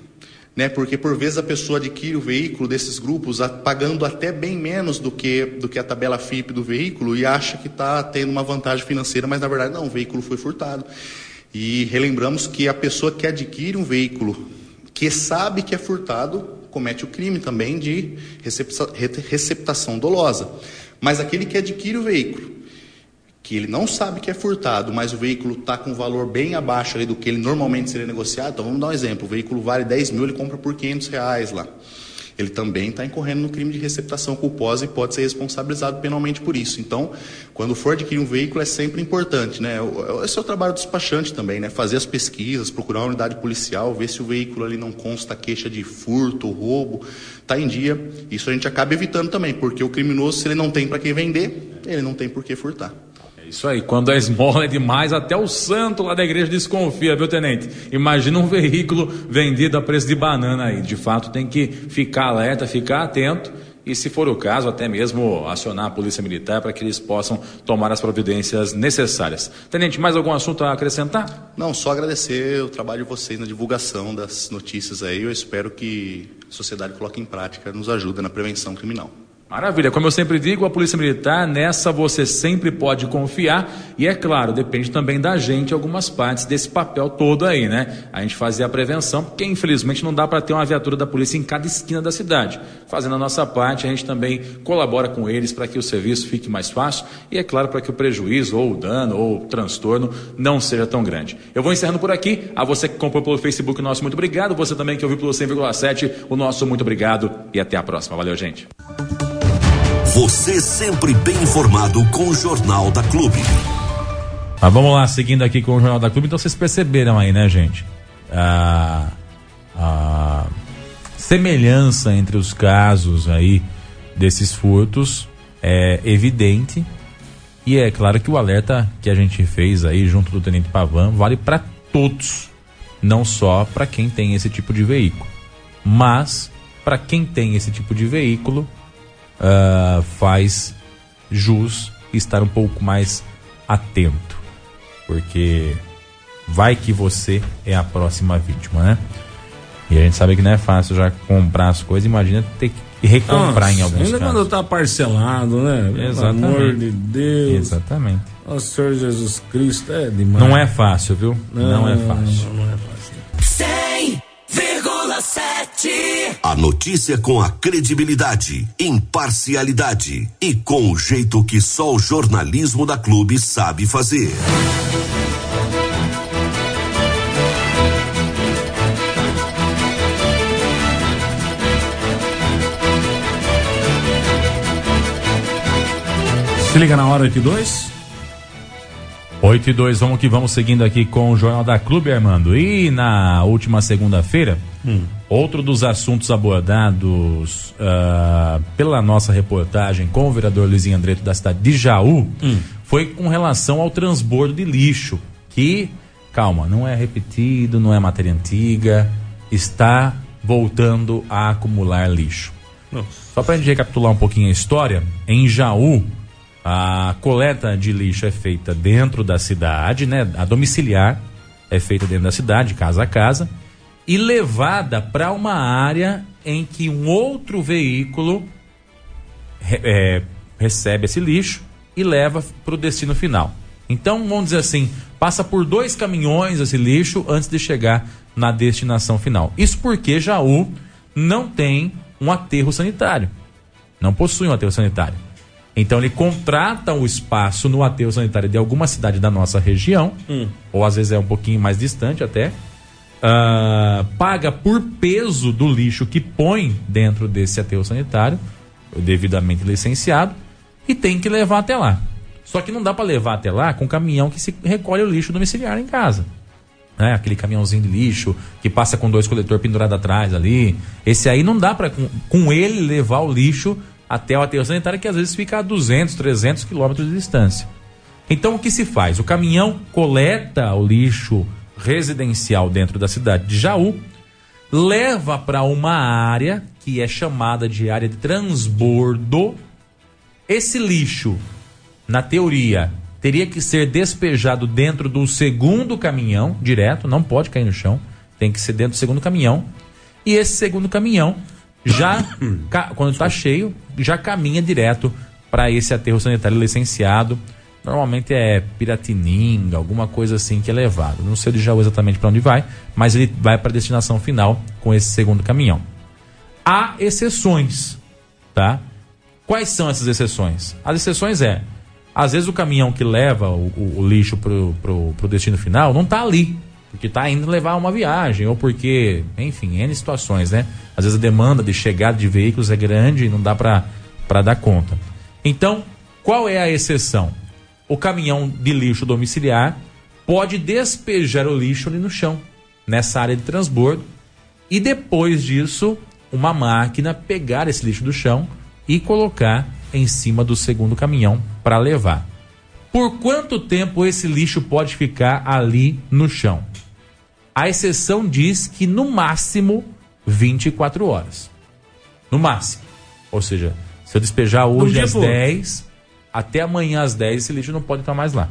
né? Porque por vezes a pessoa adquire o veículo desses grupos pagando até bem menos do que do que a tabela FIP do veículo e acha que está tendo uma vantagem financeira, mas na verdade não, o veículo foi furtado. E relembramos que a pessoa que adquire um veículo que sabe que é furtado comete o crime também de receptação dolosa. Mas aquele que adquire o veículo que ele não sabe que é furtado, mas o veículo está com um valor bem abaixo ali do que ele normalmente seria negociado, então vamos dar um exemplo, o veículo vale 10 mil, ele compra por 500 reais lá. ele também está incorrendo no crime de receptação culposa e pode ser responsabilizado penalmente por isso. Então, quando for adquirir um veículo, é sempre importante, né? Esse é o trabalho do despachante também, né? Fazer as pesquisas, procurar uma unidade policial, ver se o veículo ali não consta queixa de furto, roubo, está em dia. Isso a gente acaba evitando também, porque o criminoso, se ele não tem para quem vender, ele não tem por que furtar. É isso aí, quando a esmola é demais, até o santo lá da igreja desconfia, viu, tenente? Imagina um veículo vendido a preço de banana aí. De fato, tem que ficar alerta, ficar atento e, se for o caso, até mesmo acionar a Polícia Militar para que eles possam tomar as providências necessárias. Tenente, mais algum assunto a acrescentar? Não, só agradecer o trabalho de vocês na divulgação das notícias aí. Eu espero que a sociedade coloque em prática, nos ajuda na prevenção criminal. Maravilha, como eu sempre digo, a Polícia Militar, nessa você sempre pode confiar e é claro, depende também da gente algumas partes desse papel todo aí, né? A gente fazer a prevenção, porque infelizmente não dá para ter uma viatura da polícia em cada esquina da cidade. Fazendo a nossa parte, a gente também colabora com eles para que o serviço fique mais fácil e é claro para que o prejuízo ou o dano ou o transtorno não seja tão grande. Eu vou encerrando por aqui. A você que comprou pelo Facebook, nosso muito obrigado. Você também que ouviu pelo 100,7, o nosso muito obrigado e até a próxima. Valeu, gente. Você sempre bem informado com o Jornal da Clube. Mas vamos lá, seguindo aqui com o Jornal da Clube. Então vocês perceberam aí, né, gente? A, a semelhança entre os casos aí desses furtos é evidente. E é claro que o alerta que a gente fez aí junto do Tenente Pavan vale para todos, não só para quem tem esse tipo de veículo, mas para quem tem esse tipo de veículo uh, faz jus estar um pouco mais atento, porque vai que você é a próxima vítima, né? E a gente sabe que não é fácil já comprar as coisas, imagina ter que recomprar Nossa, em alguns ainda casos. quando tá parcelado, né? Pelo Exatamente. amor de Deus. Exatamente. O Senhor Jesus Cristo é demais. Não é fácil, viu? Não, é fácil. Não, não é fácil. 100,7. A notícia com a credibilidade, imparcialidade e com o jeito que só o jornalismo da Clube sabe fazer. Se liga na hora 82. 8 e 2, vamos que vamos seguindo aqui com o Jornal da Clube, Armando. E na última segunda-feira, outro dos assuntos abordados ah, pela nossa reportagem com o vereador Luizinho Andreto da cidade de Jaú foi com relação ao transbordo de lixo, que, calma, não é repetido, não é matéria antiga, está voltando a acumular lixo. Só para a gente recapitular um pouquinho a história, em Jaú, a coleta de lixo é feita dentro da cidade, né? A domiciliar é feita dentro da cidade, casa a casa, e levada para uma área em que um outro veículo é, recebe esse lixo e leva para o destino final. Então, vamos dizer assim, passa por dois caminhões esse lixo antes de chegar na destinação final. Isso porque Jaú não tem um aterro sanitário. Não possui um aterro sanitário. Então ele contrata o espaço no aterro sanitário de alguma cidade da nossa região, ou às vezes é um pouquinho mais distante até, ah, paga por peso do lixo que põe dentro desse aterro sanitário, devidamente licenciado, e tem que levar até lá. Só que não dá para levar até lá com caminhão que se recolhe o lixo domiciliar em casa. Né? Aquele caminhãozinho de lixo que passa com dois coletores pendurados atrás ali. Esse aí não dá para com, com ele levar o lixo até o aterro sanitário que às vezes fica a 200, 300 quilômetros de distância. Então o que se faz? O caminhão coleta o lixo residencial dentro da cidade de Jaú, leva para uma área que é chamada de área de transbordo. Esse lixo, na teoria, teria que ser despejado dentro do segundo caminhão, direto, não pode cair no chão, tem que ser dentro do segundo caminhão. E esse segundo caminhão já, quando está cheio, já caminha direto para esse aterro sanitário licenciado. Normalmente é Piratininga, alguma coisa assim que é levado. Não sei de Jaú exatamente para onde vai, mas ele vai para a destinação final com esse segundo caminhão. Há exceções, tá? Quais são essas exceções? As exceções é, às vezes o caminhão que leva o, o- o lixo pro, pro, pro destino final não tá ali. porque tá indo levar uma viagem, ou porque, enfim, N situações, né? Às vezes a demanda de chegada de veículos é grande e não dá para dar conta. Então, qual é a exceção? O caminhão de lixo domiciliar pode despejar o lixo ali no chão, nessa área de transbordo, e depois disso, uma máquina pegar esse lixo do chão e colocar em cima do segundo caminhão para levar. Por quanto tempo esse lixo pode ficar ali no chão? A exceção diz que no máximo 24 horas. No máximo. Ou seja, se eu despejar hoje às 10, até amanhã às 10 esse lixo não pode estar mais lá.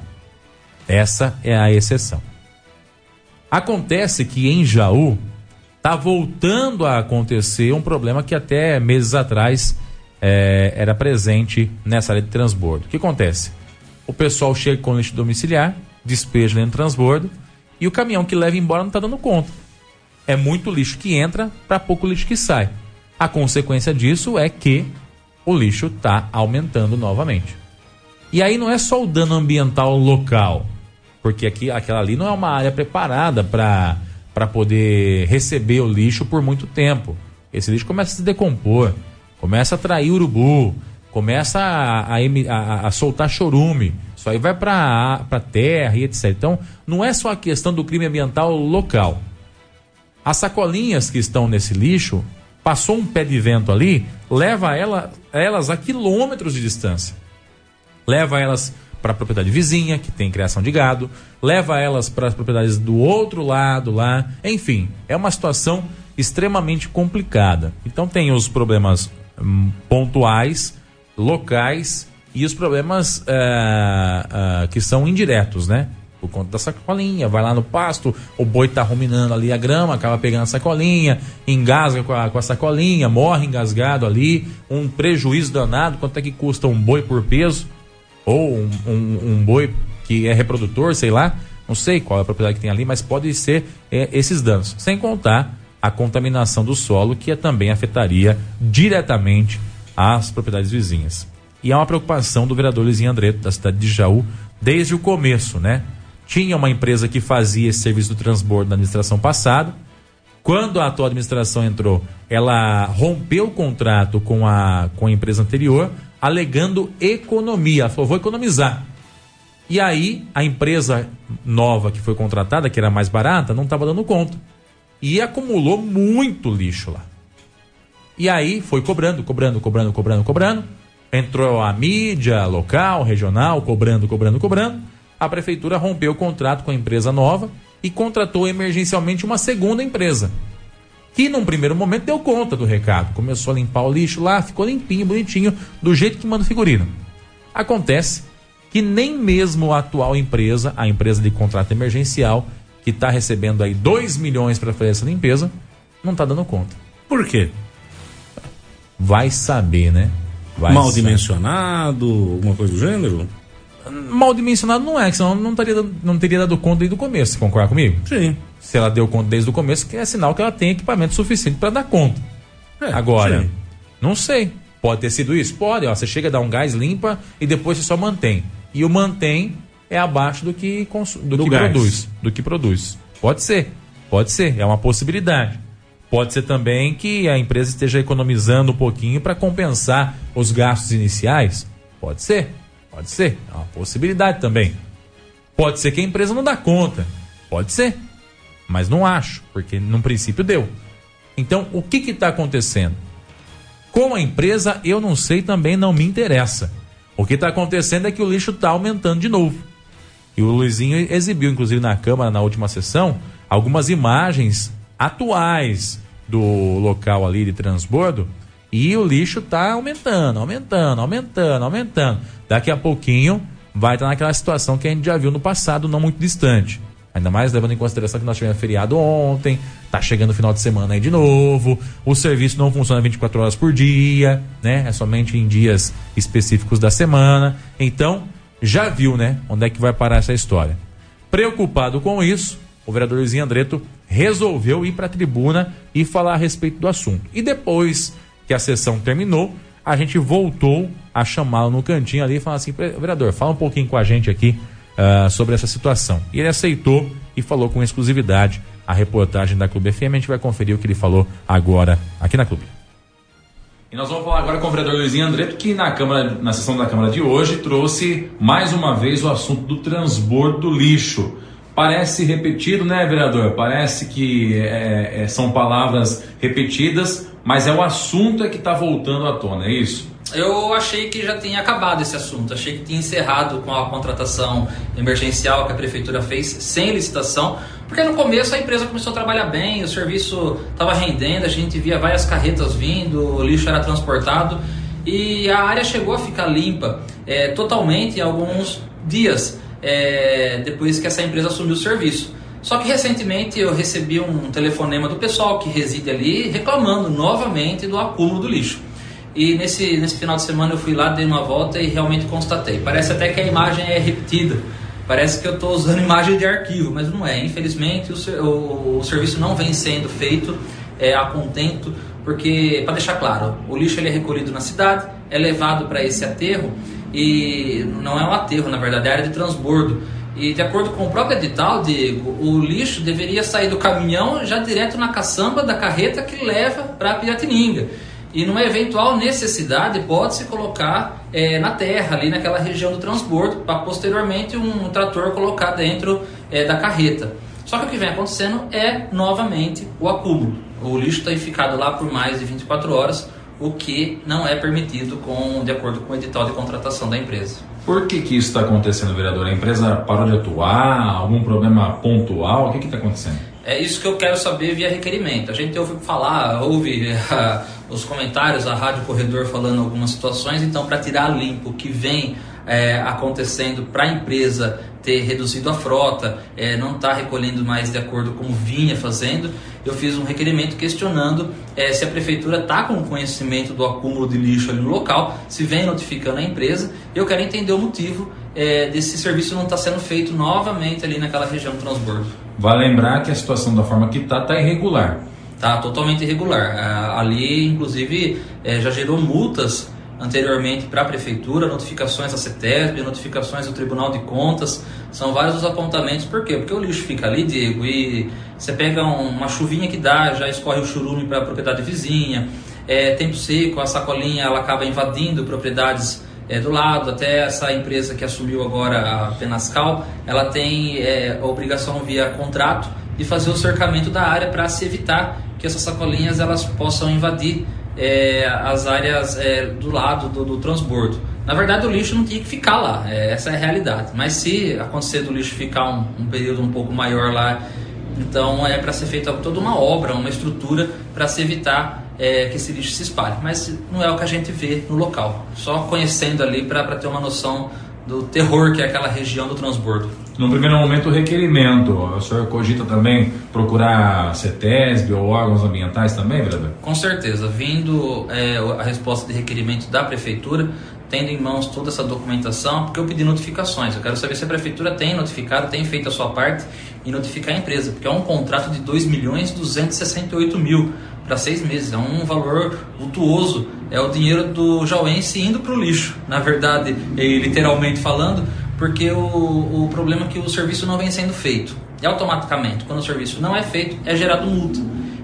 Essa é a exceção. Acontece que em Jaú está voltando a acontecer um problema que até meses atrás é, era presente nessa área de transbordo. O que acontece? O pessoal chega com lixo domiciliar, despeja dentro do transbordo e o caminhão que leva embora não está dando conta. É muito lixo que entra para pouco lixo que sai. A consequência disso é que o lixo está aumentando novamente. E aí não é só o dano ambiental local, porque aqui, aquela ali não é uma área preparada para poder receber o lixo por muito tempo. Esse lixo começa a se decompor, começa a atrair urubu, começa a, a, a, a soltar chorume. Isso aí vai para a terra e etc. Então, não é só a questão do crime ambiental local. As sacolinhas que estão nesse lixo, passou um pé de vento ali, leva ela, elas a quilômetros de distância leva elas para a propriedade vizinha, que tem criação de gado, leva elas para as propriedades do outro lado lá, enfim, é uma situação extremamente complicada. Então tem os problemas hum, pontuais, locais e os problemas é, é, que são indiretos, né? Por conta da sacolinha, vai lá no pasto, o boi tá ruminando ali a grama, acaba pegando a sacolinha, engasga com a, com a sacolinha, morre engasgado ali, um prejuízo danado, quanto é que custa um boi por peso? Ou um, um, um boi que é reprodutor, sei lá, não sei qual é a propriedade que tem ali, mas pode ser é, esses danos. Sem contar a contaminação do solo, que também afetaria diretamente as propriedades vizinhas. E é uma preocupação do vereador Luizinho Andreto, da cidade de Jaú, desde o começo, né? Tinha uma empresa que fazia esse serviço do transbordo na administração passada. Quando a atual administração entrou, ela rompeu o contrato com a, com a empresa anterior, alegando economia. Falou, vou economizar. E aí, a empresa nova que foi contratada, que era mais barata, não estava dando conta. E acumulou muito lixo lá. E aí foi cobrando, cobrando, cobrando, cobrando, cobrando. Entrou a mídia local, regional, cobrando, cobrando, cobrando. A prefeitura rompeu o contrato com a empresa nova e contratou emergencialmente uma segunda empresa que num primeiro momento deu conta do recado. Começou a limpar o lixo lá, ficou limpinho, bonitinho, do jeito que manda o figurino. Acontece que nem mesmo a atual empresa, a empresa de contrato emergencial, que está recebendo aí 2 milhões para fazer essa limpeza, não está dando conta. Por quê? Vai saber, né? Vai Mal saber. dimensionado, alguma coisa do gênero? Mal dimensionado não é, senão não, teria, não teria dado conta desde o começo, você concorda comigo? Sim se ela deu conta desde o começo, que é sinal que ela tem equipamento suficiente para dar conta. É, Agora, sim. não sei. Pode ter sido isso? Pode. Ó, você chega a dar um gás, limpa e depois você só mantém. E o mantém é abaixo do que, do, do que produz. Do que produz. Pode ser. Pode ser. É uma possibilidade. Pode ser também que a empresa esteja economizando um pouquinho para compensar os gastos iniciais. Pode ser. Pode ser. É uma possibilidade também. Pode ser que a empresa não dá conta. Pode ser. Mas não acho, porque no princípio deu. Então, o que está acontecendo? Com a empresa, eu não sei também, não me interessa. O que está acontecendo é que o lixo está aumentando de novo. E o Luizinho exibiu, inclusive na Câmara, na última sessão, algumas imagens atuais do local ali de transbordo. E o lixo está aumentando, aumentando, aumentando, aumentando. Daqui a pouquinho vai estar naquela situação que a gente já viu no passado, não muito distante. Ainda mais levando em consideração que nós tivemos feriado ontem, tá chegando o final de semana aí de novo, o serviço não funciona 24 horas por dia, né? É somente em dias específicos da semana. Então, já viu, né? Onde é que vai parar essa história. Preocupado com isso, o vereador Luizinho Andreto resolveu ir para a tribuna e falar a respeito do assunto. E depois que a sessão terminou, a gente voltou a chamá-lo no cantinho ali e falar assim: vereador, fala um pouquinho com a gente aqui ah, sobre essa situação. E ele aceitou e falou com exclusividade a reportagem da Clube FM. A gente vai conferir o que ele falou agora aqui na Clube. E nós vamos falar agora com o vereador Luizinho Andreto, que na, Câmara, na sessão da Câmara de hoje trouxe mais uma vez o assunto do transbordo do lixo. Parece repetido, né, vereador? Parece que é, é, são palavras repetidas, mas é o assunto é que está voltando à tona, é isso? Eu achei que já tinha acabado esse assunto, achei que tinha encerrado com a contratação emergencial que a prefeitura fez sem licitação, porque no começo a empresa começou a trabalhar bem, o serviço estava rendendo, a gente via várias carretas vindo, o lixo era transportado e a área chegou a ficar limpa é, totalmente em alguns dias é, depois que essa empresa assumiu o serviço. Só que recentemente eu recebi um telefonema do pessoal que reside ali reclamando novamente do acúmulo do lixo. E nesse, nesse final de semana eu fui lá, dei uma volta e realmente constatei. Parece até que a imagem é repetida. Parece que eu estou usando imagem de arquivo, mas não é. Infelizmente o, o, o serviço não vem sendo feito é, a contento, porque, para deixar claro, o lixo ele é recolhido na cidade, é levado para esse aterro e não é um aterro, na verdade, é área de transbordo. E de acordo com o próprio edital, Diego, o lixo deveria sair do caminhão já direto na caçamba da carreta que leva para Piratininga. E numa eventual necessidade pode-se colocar é, na terra, ali naquela região do transbordo, para posteriormente um trator colocar dentro é, da carreta. Só que o que vem acontecendo é novamente o acúmulo. O lixo está ficado lá por mais de 24 horas, o que não é permitido com, de acordo com o edital de contratação da empresa. Por que, que isso está acontecendo, vereador? A empresa parou de atuar? Algum problema pontual? O que está acontecendo? É isso que eu quero saber via requerimento. A gente ouve falar, ouve os comentários, a Rádio Corredor falando algumas situações, então para tirar limpo o que vem é, acontecendo para a empresa ter reduzido a frota, é, não está recolhendo mais de acordo com vinha fazendo, eu fiz um requerimento questionando é, se a prefeitura está com conhecimento do acúmulo de lixo ali no local, se vem notificando a empresa. Eu quero entender o motivo é, desse serviço não estar tá sendo feito novamente ali naquela região do transbordo. Vai lembrar que a situação da forma que está está irregular. Está totalmente irregular. É, ali, inclusive, é, já gerou multas anteriormente para a prefeitura, notificações da CETESB, notificações do Tribunal de Contas, são vários os apontamentos. Por quê? Porque o lixo fica ali, Diego, e você pega uma chuvinha que dá, já escorre o churume para a propriedade vizinha, é, tempo seco, a sacolinha ela acaba invadindo propriedades é, do lado, até essa empresa que assumiu agora a Penascal, ela tem é, a obrigação via contrato de fazer o cercamento da área para se evitar que essas sacolinhas elas possam invadir é, as áreas é, do lado do, do, transbordo. Na verdade, o lixo não tinha que ficar lá, é, essa é a realidade. Mas se acontecer do lixo ficar um, um período um pouco maior lá, então é para ser feita toda uma obra, uma estrutura para se evitar é, que esse lixo se espalhe. Mas não é o que a gente vê no local. Só conhecendo ali para ter uma noção do terror que é aquela região do transbordo. No primeiro momento, o requerimento. O senhor cogita também procurar CETESB ou órgãos ambientais também, vereador? Com certeza. Vindo é, a resposta de requerimento da prefeitura, tendo em mãos toda essa documentação, porque eu pedi notificações. Eu quero saber se a prefeitura tem notificado, tem feito a sua parte e notificar a empresa, porque é um contrato de 2 milhões 268 mil para seis meses. É um valor vultuoso. É o dinheiro do jauense indo para o lixo, na verdade, literalmente falando, porque o, o problema é que o serviço não vem sendo feito. E automaticamente, quando o serviço não é feito, é gerado multa.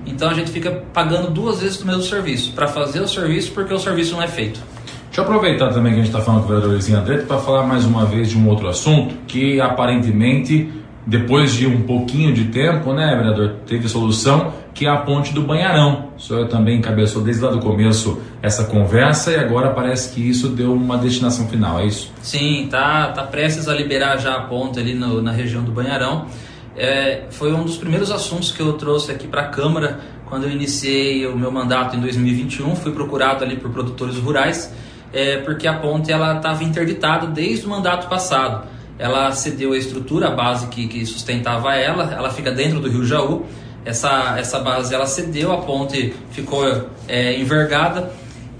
Então a gente fica pagando duas vezes o mesmo serviço, para fazer o serviço porque o serviço não é feito. Deixa eu aproveitar também que a gente está falando com o vereador Luizinho Andretti para falar mais uma vez de um outro assunto que aparentemente, depois de um pouquinho de tempo, né, vereador, teve solução, que é a ponte do Banharão. O senhor também encabeçou desde lá do começo essa conversa e agora parece que isso deu uma destinação final, é isso? Sim, tá, tá prestes a liberar já a ponte ali no, na região do Banharão. É, foi um dos primeiros assuntos que eu trouxe aqui para a Câmara quando eu iniciei o meu mandato em 2021. Fui procurado ali por produtores rurais é, porque a ponte ela estava interditada desde o mandato passado. Ela cedeu a estrutura, a base que, que sustentava ela, ela fica dentro do Rio Jaú. Essa, essa base ela cedeu, a ponte ficou é, envergada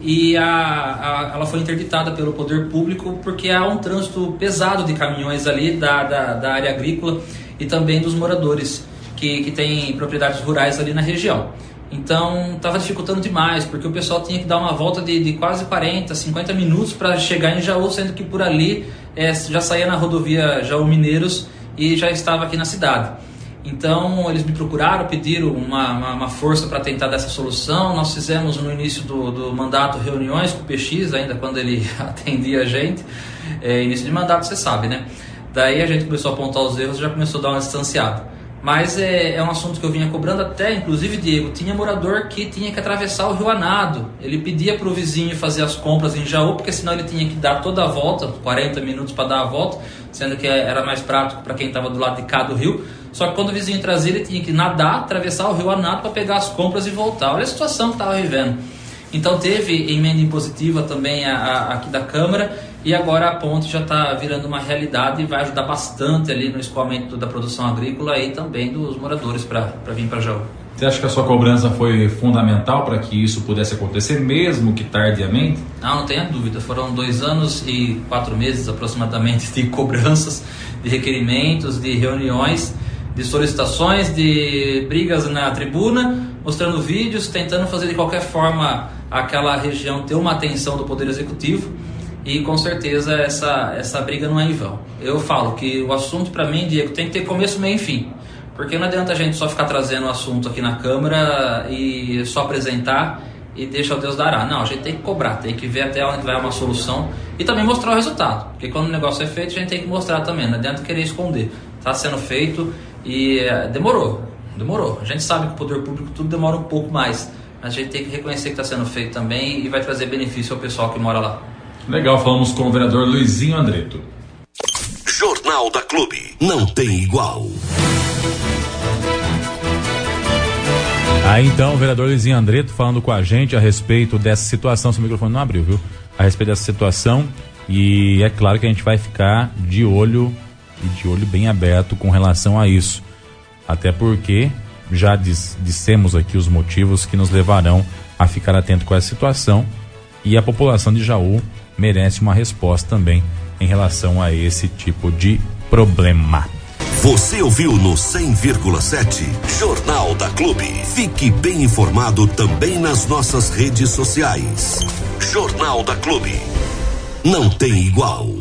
e a, a, ela foi interditada pelo poder público porque há um trânsito pesado de caminhões ali da, da, da área agrícola e também dos moradores que, que têm propriedades rurais ali na região. Então estava dificultando demais, porque o pessoal tinha que dar uma volta de, de quase 40, 50 minutos para chegar em Jaú, sendo que por ali é, já saía na rodovia Jaú Mineiros e já estava aqui na cidade. Então eles me procuraram, pediram uma, uma, uma força para tentar dessa solução. Nós fizemos no início do, do, mandato reuniões com o PX, ainda quando ele atendia a gente. É, início de mandato, você sabe, né? Daí a gente começou a apontar os erros e já começou a dar uma distanciada. Mas é, é, um assunto que eu vinha cobrando até, inclusive, Diego, tinha morador que tinha que atravessar o Rio Anado. Ele pedia para o vizinho fazer as compras em Jaú, porque senão ele tinha que dar toda a volta, 40 minutos para dar a volta, sendo que era mais prático para quem estava do lado de cá do rio. Só que quando o vizinho trazia, ele tinha que nadar, atravessar o Rio Anado para pegar as compras e voltar. Olha a situação que estava vivendo. Então teve emenda impositiva também a, a, aqui da Câmara e agora a ponte já está virando uma realidade e vai ajudar bastante ali no escoamento da produção agrícola e também dos moradores para vir para Jaú. Você acha que a sua cobrança foi fundamental para que isso pudesse acontecer, mesmo que tardiamente? Não, não tenha dúvida. Foram dois anos e quatro meses aproximadamente de cobranças, de requerimentos, de reuniões, de solicitações, de brigas na tribuna, mostrando vídeos, tentando fazer de qualquer forma aquela região ter uma atenção do Poder Executivo e com certeza essa, essa briga não é em vão. Eu falo que o assunto para mim, Diego, tem que ter começo, meio e fim. Porque não adianta a gente só ficar trazendo o assunto aqui na Câmara e só apresentar e deixa o Deus dará. Não, a gente tem que cobrar, tem que ver até onde vai uma solução e também mostrar o resultado. Porque quando o negócio é feito, a gente tem que mostrar também, não adianta querer esconder. Está sendo feito e é, demorou, demorou. A gente sabe que o poder público tudo demora um pouco mais, mas a gente tem que reconhecer que está sendo feito também e vai trazer benefício ao pessoal que mora lá. Legal, falamos com o vereador Luizinho Andreto. Jornal da Clube, não tem igual. Aí então, o vereador Luizinho Andreto falando com a gente a respeito dessa situação. Seu microfone não abriu, viu? A respeito dessa situação. E é claro que a gente vai ficar de olho e de olho bem aberto com relação a isso. Até porque já dissemos aqui os motivos que nos levarão a ficar atento com essa situação. E a população de Jaú merece uma resposta também em relação a esse tipo de problema. Você ouviu no 100,7 Jornal da Clube. Fique bem informado também nas nossas redes sociais. Jornal da Clube. Não tem igual.